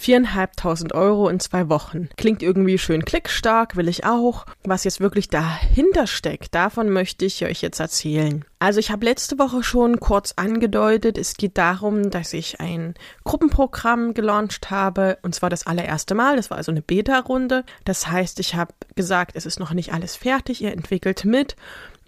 Viereinhalbtausend Euro in zwei Wochen. Klingt irgendwie schön klickstark, will ich auch. Was jetzt wirklich dahinter steckt, davon möchte ich euch jetzt erzählen. Also ich habe letzte Woche schon kurz angedeutet, es geht darum, dass ich ein Gruppenprogramm gelauncht habe und zwar das allererste Mal. Das war also eine Beta-Runde. Das heißt, ich habe gesagt, es ist noch nicht alles fertig, ihr entwickelt mit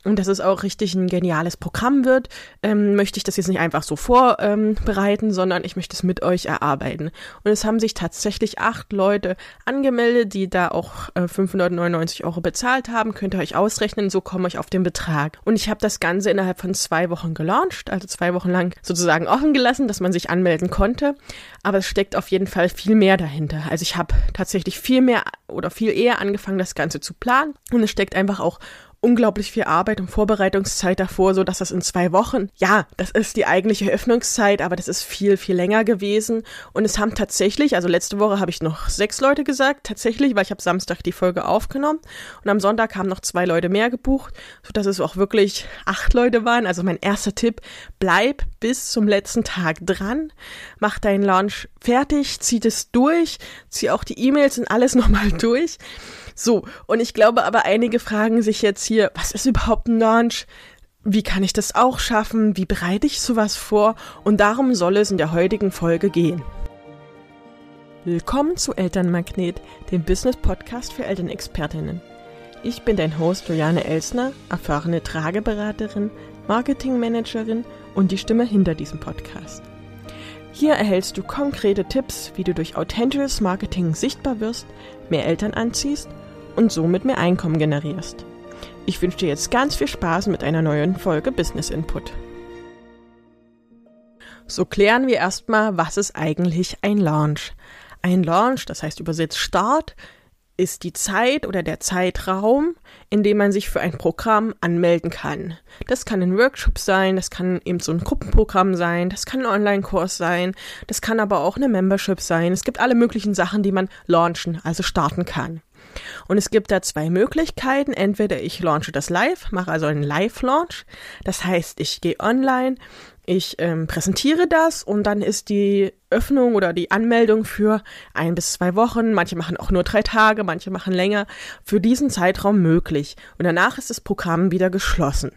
und dass es auch richtig ein geniales Programm wird, ähm, möchte ich das jetzt nicht einfach so vorbereiten, ähm, sondern ich möchte es mit euch erarbeiten. Und es haben sich tatsächlich acht Leute angemeldet, die da auch äh, 599 Euro bezahlt haben. Könnt ihr euch ausrechnen, so komme ich auf den Betrag. Und ich habe das Ganze innerhalb von zwei Wochen gelauncht, also zwei Wochen lang sozusagen offen gelassen, dass man sich anmelden konnte. Aber es steckt auf jeden Fall viel mehr dahinter. Also ich habe tatsächlich viel mehr oder viel eher angefangen, das Ganze zu planen. Und es steckt einfach auch unglaublich viel Arbeit und Vorbereitungszeit davor, so dass das in zwei Wochen, ja, das ist die eigentliche Öffnungszeit, aber das ist viel, viel länger gewesen. Und es haben tatsächlich, also letzte Woche habe ich noch sechs Leute gesagt, tatsächlich, weil ich habe Samstag die Folge aufgenommen und am Sonntag haben noch zwei Leute mehr gebucht, so dass es auch wirklich acht Leute waren. Also mein erster Tipp, bleib bis zum letzten Tag dran, mach deinen Launch fertig, zieh das durch, zieh auch die E-Mails und alles nochmal durch. So, und ich glaube aber, einige fragen sich jetzt hier, was ist überhaupt ein Launch? Wie kann ich das auch schaffen? Wie bereite ich sowas vor? Und darum soll es in der heutigen Folge gehen. Willkommen zu Elternmagnet, dem Business-Podcast für Elternexpertinnen. Ich bin dein Host Juliane Elsner, erfahrene Trageberaterin, Marketingmanagerin und die Stimme hinter diesem Podcast. Hier erhältst du konkrete Tipps, wie du durch authentisches Marketing sichtbar wirst, mehr Eltern anziehst und somit mehr Einkommen generierst. Ich wünsche dir jetzt ganz viel Spaß mit einer neuen Folge Business Input. So klären wir erstmal, was ist eigentlich ein Launch? Ein Launch, das heißt übersetzt Start, ist die Zeit oder der Zeitraum, in dem man sich für ein Programm anmelden kann. Das kann ein Workshop sein, das kann eben so ein Gruppenprogramm sein, das kann ein Online-Kurs sein, das kann aber auch eine Membership sein. Es gibt alle möglichen Sachen, die man launchen, also starten kann. Und es gibt da zwei Möglichkeiten. Entweder ich launche das live, mache also einen Live-Launch. Das heißt, ich gehe online, ich ähm, präsentiere das und dann ist die Öffnung oder die Anmeldung für ein bis zwei Wochen, manche machen auch nur drei Tage, manche machen länger, für diesen Zeitraum möglich. Und danach ist das Programm wieder geschlossen.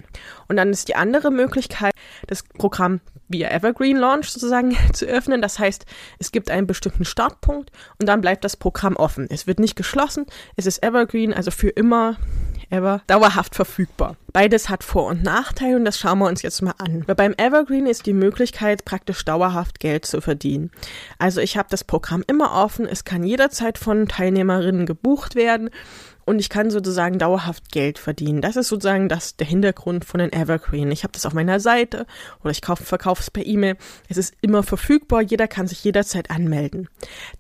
Und dann ist die andere Möglichkeit, das Programm via Evergreen Launch sozusagen zu öffnen. Das heißt, es gibt einen bestimmten Startpunkt und dann bleibt das Programm offen. Es wird nicht geschlossen, es ist Evergreen, also für immer ever dauerhaft verfügbar. Beides hat Vor- und Nachteile und das schauen wir uns jetzt mal an. Weil beim Evergreen ist die Möglichkeit, praktisch dauerhaft Geld zu verdienen. Also ich habe das Programm immer offen, es kann jederzeit von Teilnehmerinnen gebucht werden und ich kann sozusagen dauerhaft Geld verdienen. Das ist sozusagen das, der Hintergrund von den Evergreen. Ich habe das auf meiner Seite oder ich verkaufe es per E-Mail. Es ist immer verfügbar, jeder kann sich jederzeit anmelden.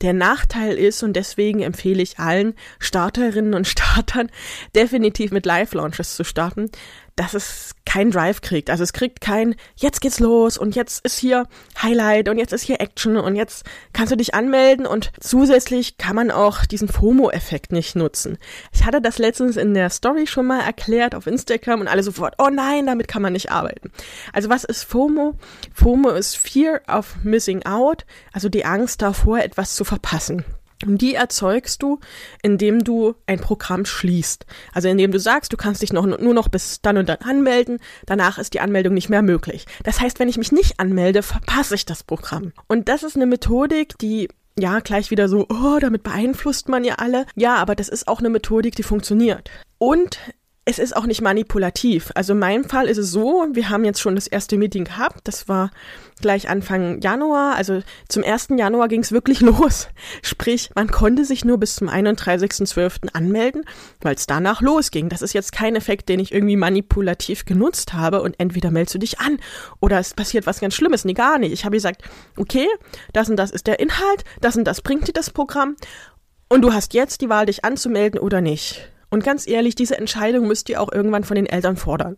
Der Nachteil ist, und deswegen empfehle ich allen Starterinnen und Startern definitiv mit Live-Launches zu starten, dass es kein Drive kriegt. Also es kriegt kein, jetzt geht's los und jetzt ist hier Highlight und jetzt ist hier Action und jetzt kannst du dich anmelden und zusätzlich kann man auch diesen FOMO-Effekt nicht nutzen. Ich hatte das letztens in der Story schon mal erklärt auf Instagram und alle sofort, oh nein, damit kann man nicht arbeiten. Also was ist FOMO? FOMO ist Fear of Missing Out, also die Angst davor, etwas zu verpassen. Und die erzeugst du, indem du ein Programm schließt. Also indem du sagst, du kannst dich noch, nur noch bis dann und dann anmelden, danach ist die Anmeldung nicht mehr möglich. Das heißt, wenn ich mich nicht anmelde, verpasse ich das Programm. Und das ist eine Methodik, die ja, gleich wieder so, oh, damit beeinflusst man ja alle. Ja, aber das ist auch eine Methodik, die funktioniert. Und es ist auch nicht manipulativ. Also in meinem Fall ist es so, wir haben jetzt schon das erste Meeting gehabt, das war gleich Anfang Januar, also zum 1. Januar ging es wirklich los. Sprich, man konnte sich nur bis zum 31.12. anmelden, weil es danach losging. Das ist jetzt kein Effekt, den ich irgendwie manipulativ genutzt habe und entweder meldest du dich an oder es passiert was ganz Schlimmes. Nee, gar nicht. Ich habe gesagt, okay, das und das ist der Inhalt, das und das bringt dir das Programm und du hast jetzt die Wahl, dich anzumelden oder nicht. Und ganz ehrlich, diese Entscheidung müsst ihr auch irgendwann von den Eltern fordern.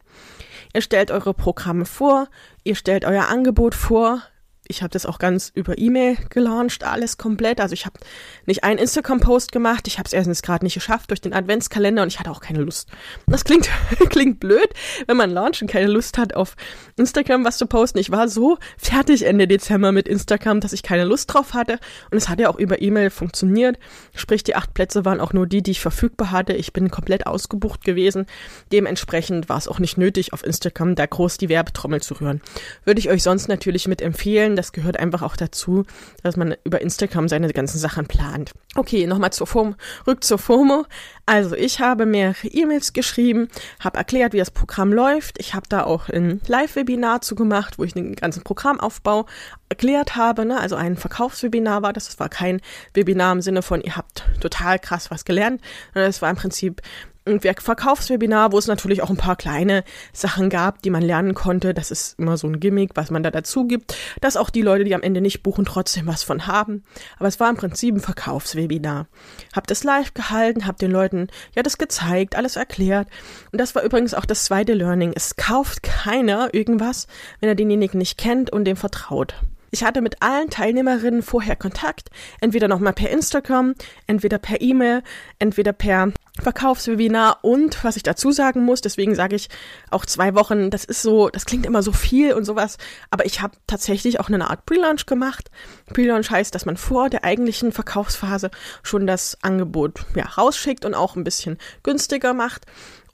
Ihr stellt eure Programme vor, ihr stellt euer Angebot vor, Ich habe das auch ganz über E-Mail gelauncht, alles komplett. Also ich habe nicht einen Instagram-Post gemacht. Ich habe es erstens gerade nicht geschafft durch den Adventskalender und ich hatte auch keine Lust. Das klingt, klingt blöd, wenn man launcht und keine Lust hat, auf Instagram was zu posten. Ich war so fertig Ende Dezember mit Instagram, dass ich keine Lust drauf hatte. Und es hat ja auch über E-Mail funktioniert. Sprich, die acht Plätze waren auch nur die, die ich verfügbar hatte. Ich bin komplett ausgebucht gewesen. Dementsprechend war es auch nicht nötig, auf Instagram da groß die Werbetrommel zu rühren. Würde ich euch sonst natürlich mit empfehlen. Das gehört einfach auch dazu, dass man über Instagram seine ganzen Sachen plant. Okay, nochmal zur Form, rück zur FOMO. Also ich habe mehrere E-Mails geschrieben, habe erklärt, wie das Programm läuft. Ich habe da auch ein Live-Webinar zu gemacht, wo ich den ganzen Programmaufbau erklärt habe. Ne? Also ein Verkaufswebinar war das. Das war kein Webinar im Sinne von, ihr habt total krass was gelernt. Es war im Prinzip ein Verkaufswebinar, wo es natürlich auch ein paar kleine Sachen gab, die man lernen konnte. Das ist immer so ein Gimmick, was man da dazu gibt, dass auch die Leute, die am Ende nicht buchen, trotzdem was von haben. Aber es war im Prinzip ein Verkaufswebinar. Hab das live gehalten, hab den Leuten ja das gezeigt, alles erklärt. Und das war übrigens auch das zweite Learning. Es kauft keiner irgendwas, wenn er denjenigen nicht kennt und dem vertraut. Ich hatte mit allen Teilnehmerinnen vorher Kontakt, entweder nochmal per Instagram, entweder per E-Mail, entweder per Verkaufswebinar und was ich dazu sagen muss, deswegen sage ich auch zwei Wochen, das ist so, das klingt immer so viel und sowas, aber ich habe tatsächlich auch eine Art Pre-Launch gemacht. Pre-Launch heißt, dass man vor der eigentlichen Verkaufsphase schon das Angebot ja, rausschickt und auch ein bisschen günstiger macht.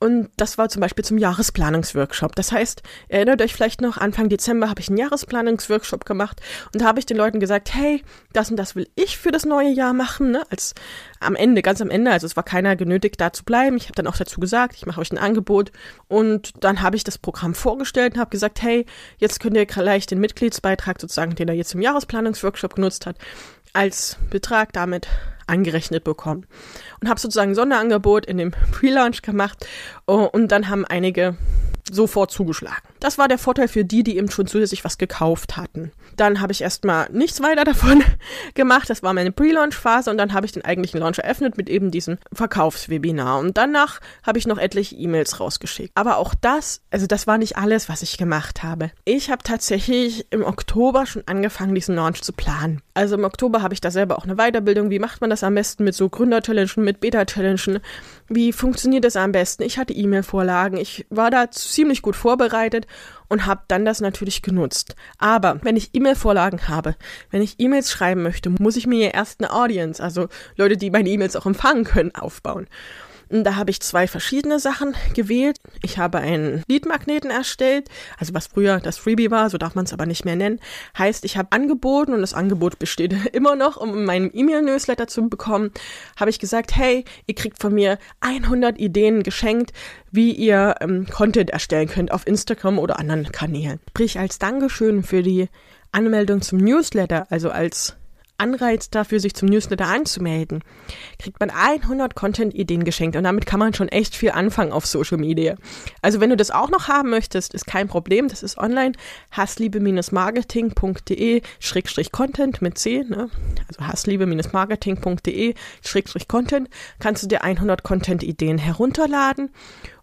Und das war zum Beispiel zum Jahresplanungsworkshop. Das heißt, erinnert euch vielleicht noch, Anfang Dezember habe ich einen Jahresplanungsworkshop gemacht und da habe ich den Leuten gesagt, hey, das und das will ich für das neue Jahr machen, ne? Als am Ende, ganz am Ende, also es war keiner genötigt, da zu bleiben. Ich habe dann auch dazu gesagt, ich mache euch ein Angebot und dann habe ich das Programm vorgestellt und habe gesagt, hey, jetzt könnt ihr gleich den Mitgliedsbeitrag sozusagen, den er jetzt im Jahresplanungsworkshop genutzt hat, als Betrag damit angerechnet bekommen. Und habe sozusagen ein Sonderangebot in dem Pre-Launch gemacht oh, und dann haben einige sofort zugeschlagen. Das war der Vorteil für die, die eben schon zusätzlich was gekauft hatten. Dann habe ich erstmal nichts weiter davon gemacht. Das war meine Pre-Launch-Phase und dann habe ich den eigentlichen Launch eröffnet mit eben diesem Verkaufswebinar. Und danach habe ich noch etliche E-Mails rausgeschickt. Aber auch das, also das war nicht alles, was ich gemacht habe. Ich habe tatsächlich im Oktober schon angefangen, diesen Launch zu planen. Also im Oktober habe ich da selber auch eine Weiterbildung. Wie macht man das am besten mit so Gründer-Challengen, mit Beta-Challengen? Wie funktioniert das am besten? Ich hatte E-Mail-Vorlagen. Ich war da ziemlich gut vorbereitet und habe dann das natürlich genutzt. Aber wenn ich E-Mail-Vorlagen habe, wenn ich E-Mails schreiben möchte, muss ich mir erst eine Audience, also Leute, die meine E-Mails auch empfangen können, aufbauen. Da habe ich zwei verschiedene Sachen gewählt. Ich habe einen Leadmagneten erstellt, also was früher das Freebie war, so darf man es aber nicht mehr nennen. Heißt, ich habe angeboten und das Angebot besteht immer noch, um meinen E-Mail-Newsletter zu bekommen, habe ich gesagt, hey, ihr kriegt von mir 100 Ideen geschenkt, wie ihr ähm, Content erstellen könnt auf Instagram oder anderen Kanälen. Sprich, als Dankeschön für die Anmeldung zum Newsletter, also als Anreiz dafür, sich zum Newsletter anzumelden, kriegt man 100 Content-Ideen geschenkt und damit kann man schon echt viel anfangen auf Social Media. Also wenn du das auch noch haben möchtest, ist kein Problem, das ist online, hassliebe-marketing.de-content mit C, ne? also hassliebe-marketing.de-content, kannst du dir 100 Content-Ideen herunterladen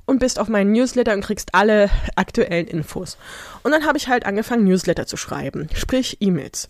und bist auf meinen Newsletter und kriegst alle aktuellen Infos. Und dann habe ich halt angefangen, Newsletter zu schreiben, sprich E-Mails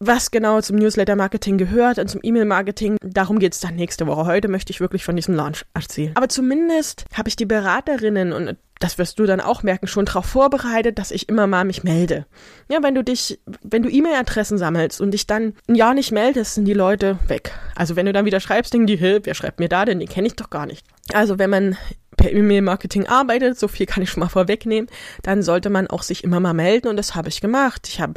was genau zum Newsletter-Marketing gehört und zum E-Mail-Marketing, darum geht's dann nächste Woche. Heute möchte ich wirklich von diesem Launch erzählen. Aber zumindest habe ich die Beraterinnen und das wirst du dann auch merken, schon darauf vorbereitet, dass ich immer mal mich melde. Ja, wenn du dich, wenn du E-Mail-Adressen sammelst und dich dann ein Jahr nicht meldest, sind die Leute weg. Also wenn du dann wieder schreibst, denken die, Hilfe, wer schreibt mir da denn? Den kenne ich doch gar nicht. Also wenn man per E-Mail-Marketing arbeitet, so viel kann ich schon mal vorwegnehmen, dann sollte man auch sich immer mal melden und das habe ich gemacht. Ich habe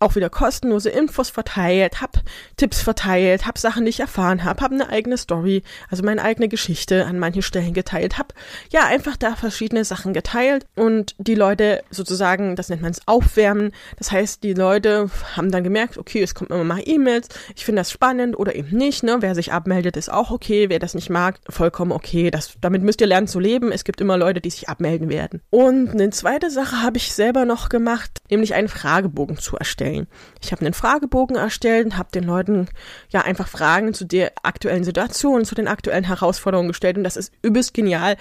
auch wieder kostenlose Infos verteilt, hab Tipps verteilt, hab Sachen, die ich erfahren hab, hab eine eigene Story, also meine eigene Geschichte an manchen Stellen geteilt, hab ja einfach da verschiedene Sachen geteilt und die Leute sozusagen, das nennt man es Aufwärmen, das heißt, die Leute haben dann gemerkt, okay, es kommt immer mal E-Mails, ich finde das spannend oder eben nicht, ne, wer sich abmeldet, ist auch okay, wer das nicht mag, vollkommen okay, das, damit müsst ihr lernen zu leben, es gibt immer Leute, die sich abmelden werden. Und eine zweite Sache habe ich selber noch gemacht, nämlich einen Fragebogen zu erstellen stellen. Ich habe einen Fragebogen erstellt und habe den Leuten ja einfach Fragen zu der aktuellen Situation, zu den aktuellen Herausforderungen gestellt und das ist übelst genial,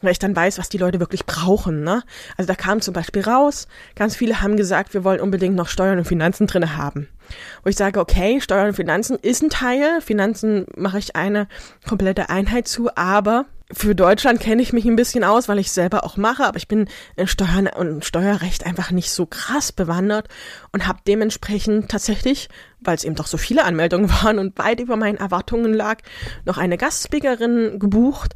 weil ich dann weiß, was die Leute wirklich brauchen. Ne? Also da kam zum Beispiel raus, ganz viele haben gesagt, wir wollen unbedingt noch Steuern und Finanzen drinne haben. Wo ich sage, okay, Steuern und Finanzen ist ein Teil, Finanzen mache ich eine komplette Einheit zu, aber für Deutschland kenne ich mich ein bisschen aus, weil ich selber auch mache, aber ich bin in Steuern und Steuerrecht einfach nicht so krass bewandert und habe dementsprechend tatsächlich, weil es eben doch so viele Anmeldungen waren und weit über meinen Erwartungen lag, noch eine Gastspeakerin gebucht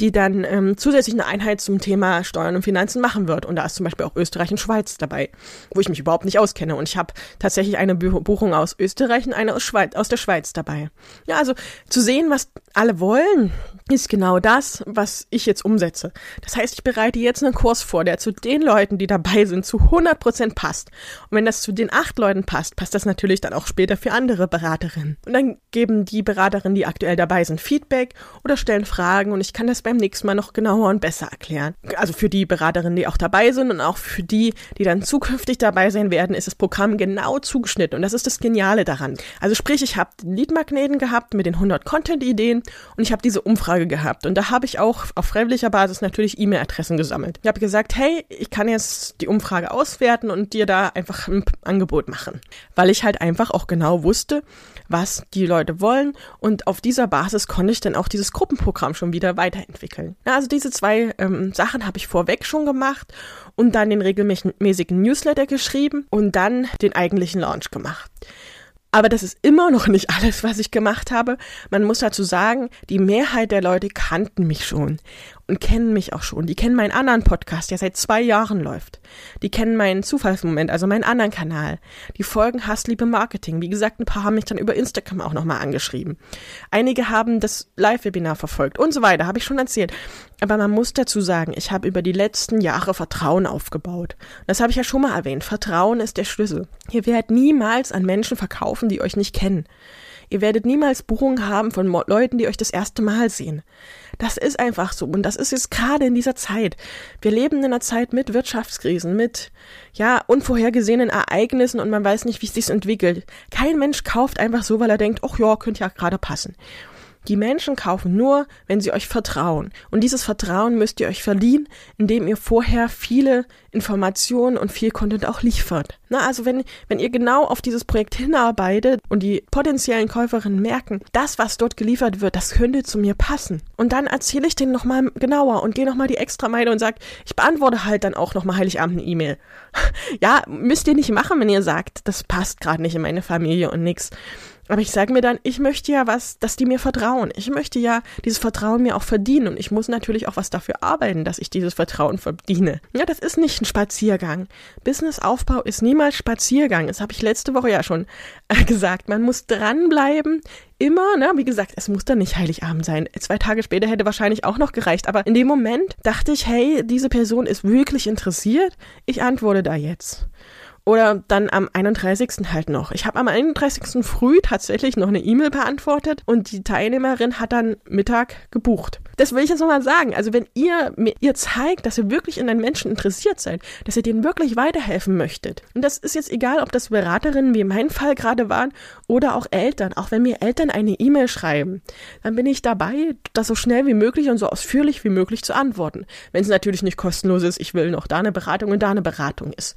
die dann ähm, zusätzlich eine Einheit zum Thema Steuern und Finanzen machen wird. Und da ist zum Beispiel auch Österreich und Schweiz dabei, wo ich mich überhaupt nicht auskenne. Und ich habe tatsächlich eine Buchung aus Österreich und eine aus, Schweiz, aus der Schweiz dabei. Ja, also zu sehen, was alle wollen, ist genau das, was ich jetzt umsetze. Das heißt, ich bereite jetzt einen Kurs vor, der zu den Leuten, die dabei sind, zu 100 Prozent passt. Und wenn das zu den acht Leuten passt, passt das natürlich dann auch später für andere Beraterinnen. Und dann geben die Beraterinnen, die aktuell dabei sind, Feedback oder stellen Fragen und ich kann das beim nächsten Mal noch genauer und besser erklären. Also für die Beraterinnen, die auch dabei sind und auch für die, die dann zukünftig dabei sein werden, ist das Programm genau zugeschnitten und das ist das Geniale daran. Also sprich, ich habe den Leadmagneten gehabt mit den 100 Content-Ideen und ich habe diese Umfrage gehabt und da habe ich auch auf freiwilliger Basis natürlich E-Mail-Adressen gesammelt. Ich habe gesagt, hey, ich kann jetzt die Umfrage auswerten und dir da einfach ein Angebot machen, weil ich halt einfach auch genau wusste, was die Leute wollen und auf dieser Basis konnte ich dann auch dieses Gruppenprogramm schon wieder weiterentwickeln. Ja, also diese zwei ähm, Sachen habe ich vorweg schon gemacht und dann den regelmäßigen Newsletter geschrieben und dann den eigentlichen Launch gemacht. Aber das ist immer noch nicht alles, was ich gemacht habe. Man muss dazu sagen, die Mehrheit der Leute kannten mich schon und kennen mich auch schon. Die kennen meinen anderen Podcast, der seit zwei Jahren läuft. Die kennen meinen Zufallsmoment, also meinen anderen Kanal. Die folgen Hassliebe Marketing. Wie gesagt, ein paar haben mich dann über Instagram auch nochmal angeschrieben. Einige haben das Live-Webinar verfolgt und so weiter, habe ich schon erzählt. Aber man muss dazu sagen, ich habe über die letzten Jahre Vertrauen aufgebaut. Das habe ich ja schon mal erwähnt. Vertrauen ist der Schlüssel. Ihr werdet niemals an Menschen verkaufen, die euch nicht kennen. Ihr werdet niemals Buchungen haben von Leuten, die euch das erste Mal sehen. Das ist einfach so. Und das ist jetzt gerade in dieser Zeit. Wir leben in einer Zeit mit Wirtschaftskrisen, mit, ja, unvorhergesehenen Ereignissen und man weiß nicht, wie es sich entwickelt. Kein Mensch kauft einfach so, weil er denkt, ach ja, könnte ja gerade passen. Die Menschen kaufen nur, wenn sie euch vertrauen. Und dieses Vertrauen müsst ihr euch verdienen, indem ihr vorher viele Informationen und viel Content auch liefert. Na, also wenn, wenn ihr genau auf dieses Projekt hinarbeitet und die potenziellen Käuferinnen merken, das, was dort geliefert wird, das könnte zu mir passen. Und dann erzähle ich denen nochmal genauer und gehe nochmal die extra Meile und sage, ich beantworte halt dann auch nochmal Heiligabend eine E-Mail. ja, müsst ihr nicht machen, wenn ihr sagt, das passt gerade nicht in meine Familie und nix. Aber ich sage mir dann, ich möchte ja was, dass die mir vertrauen. Ich möchte ja dieses Vertrauen mir auch verdienen und ich muss natürlich auch was dafür arbeiten, dass ich dieses Vertrauen verdiene. Ja, das ist nicht ein Spaziergang. Businessaufbau ist niemals Spaziergang. Das habe ich letzte Woche ja schon äh, gesagt. Man muss dranbleiben, immer, ne, wie gesagt, es muss dann nicht Heiligabend sein. Zwei Tage später hätte wahrscheinlich auch noch gereicht. Aber in dem Moment dachte ich, hey, diese Person ist wirklich interessiert. Ich antworte da jetzt. Oder dann am 31. halt noch. Ich habe am 31. früh tatsächlich noch eine E-Mail beantwortet und die Teilnehmerin hat dann Mittag gebucht. Das will ich jetzt nochmal sagen. Also wenn ihr ihr zeigt, dass ihr wirklich in den Menschen interessiert seid, dass ihr denen wirklich weiterhelfen möchtet. Und das ist jetzt egal, ob das Beraterinnen wie in meinem Fall gerade waren oder auch Eltern. Auch wenn mir Eltern eine E-Mail schreiben, dann bin ich dabei, das so schnell wie möglich und so ausführlich wie möglich zu antworten. Wenn es natürlich nicht kostenlos ist, ich will noch da eine Beratung und da eine Beratung ist.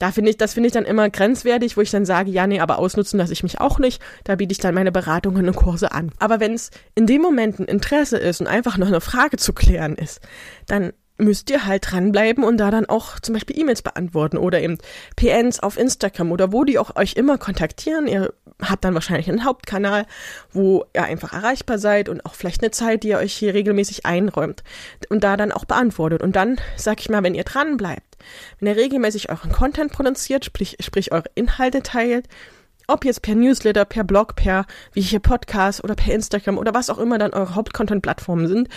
Da finde ich, das finde ich dann immer grenzwertig, wo ich dann sage, ja, nee, aber ausnutzen lasse ich mich auch nicht. Da biete ich dann meine Beratungen und Kurse an. Aber wenn es in dem Moment ein Interesse ist und einfach noch eine Frage zu klären ist, dann müsst ihr halt dranbleiben und da dann auch zum Beispiel E-Mails beantworten oder eben PNs auf Instagram oder wo die auch euch immer kontaktieren. Ihr habt dann wahrscheinlich einen Hauptkanal, wo ihr einfach erreichbar seid und auch vielleicht eine Zeit, die ihr euch hier regelmäßig einräumt und da dann auch beantwortet. Und dann, sag ich mal, wenn ihr dranbleibt, wenn ihr regelmäßig euren Content produziert, sprich, sprich eure Inhalte teilt, ob jetzt per Newsletter, per Blog, per wie hier Podcast oder per Instagram oder was auch immer dann eure Hauptcontent-Plattformen sind,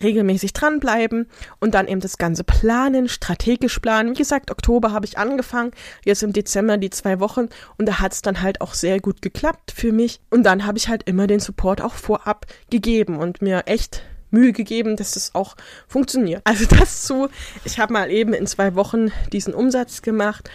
regelmäßig dranbleiben und dann eben das Ganze planen, strategisch planen. Wie gesagt, Oktober habe ich angefangen, jetzt im Dezember die zwei Wochen und da hat es dann halt auch sehr gut geklappt für mich und dann habe ich halt immer den Support auch vorab gegeben und mir echt Mühe gegeben, dass es auch funktioniert. Also das zu, ich habe mal eben in zwei Wochen diesen Umsatz gemacht.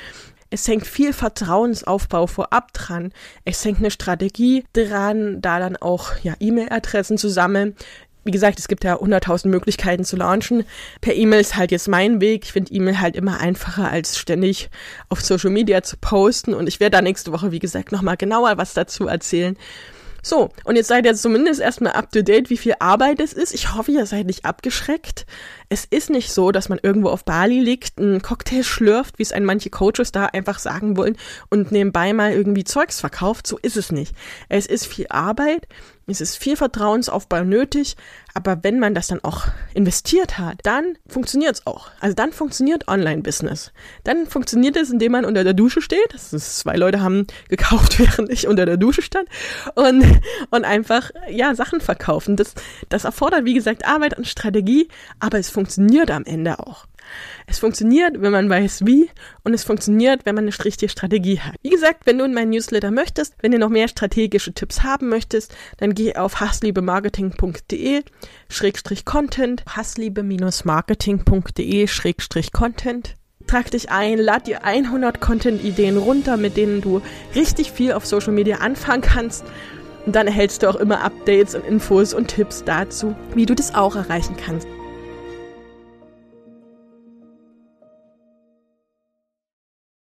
Es hängt viel Vertrauensaufbau vorab dran. Es hängt eine Strategie dran, da dann auch ja E-Mail-Adressen zu sammeln. Wie gesagt, es gibt ja 100.000 Möglichkeiten zu launchen. Per E-Mail ist halt jetzt mein Weg. Ich finde E-Mail halt immer einfacher, als ständig auf Social Media zu posten. Und ich werde da nächste Woche, wie gesagt, nochmal genauer was dazu erzählen. So, und jetzt seid ihr zumindest erstmal up to date, wie viel Arbeit es ist. Ich hoffe, ihr seid nicht abgeschreckt. Es ist nicht so, dass man irgendwo auf Bali liegt, einen Cocktail schlürft, wie es ein manche Coaches da einfach sagen wollen, und nebenbei mal irgendwie Zeugs verkauft. So ist es nicht. Es ist viel Arbeit. Es ist viel Vertrauensaufbau nötig, aber wenn man das dann auch investiert hat, dann funktioniert es auch. Also dann funktioniert Online-Business. Dann funktioniert es, indem man unter der Dusche steht. Das ist, zwei Leute haben gekauft, während ich unter der Dusche stand und, und einfach, ja, Sachen verkaufen. Das, das erfordert, wie gesagt, Arbeit und Strategie, aber es funktioniert am Ende auch. Es funktioniert, wenn man weiß wie und es funktioniert, wenn man eine richtige Strategie hat. Wie gesagt, wenn du in meinen Newsletter möchtest, wenn du noch mehr strategische Tipps haben möchtest, dann geh auf hassliebemarketing.de schrägstrich Content, hassliebe-marketing.de schrägstrich Content. Trag dich ein, lad dir 100 Content-Ideen runter, mit denen du richtig viel auf Social Media anfangen kannst. Und dann erhältst du auch immer Updates und Infos und Tipps dazu, wie du das auch erreichen kannst.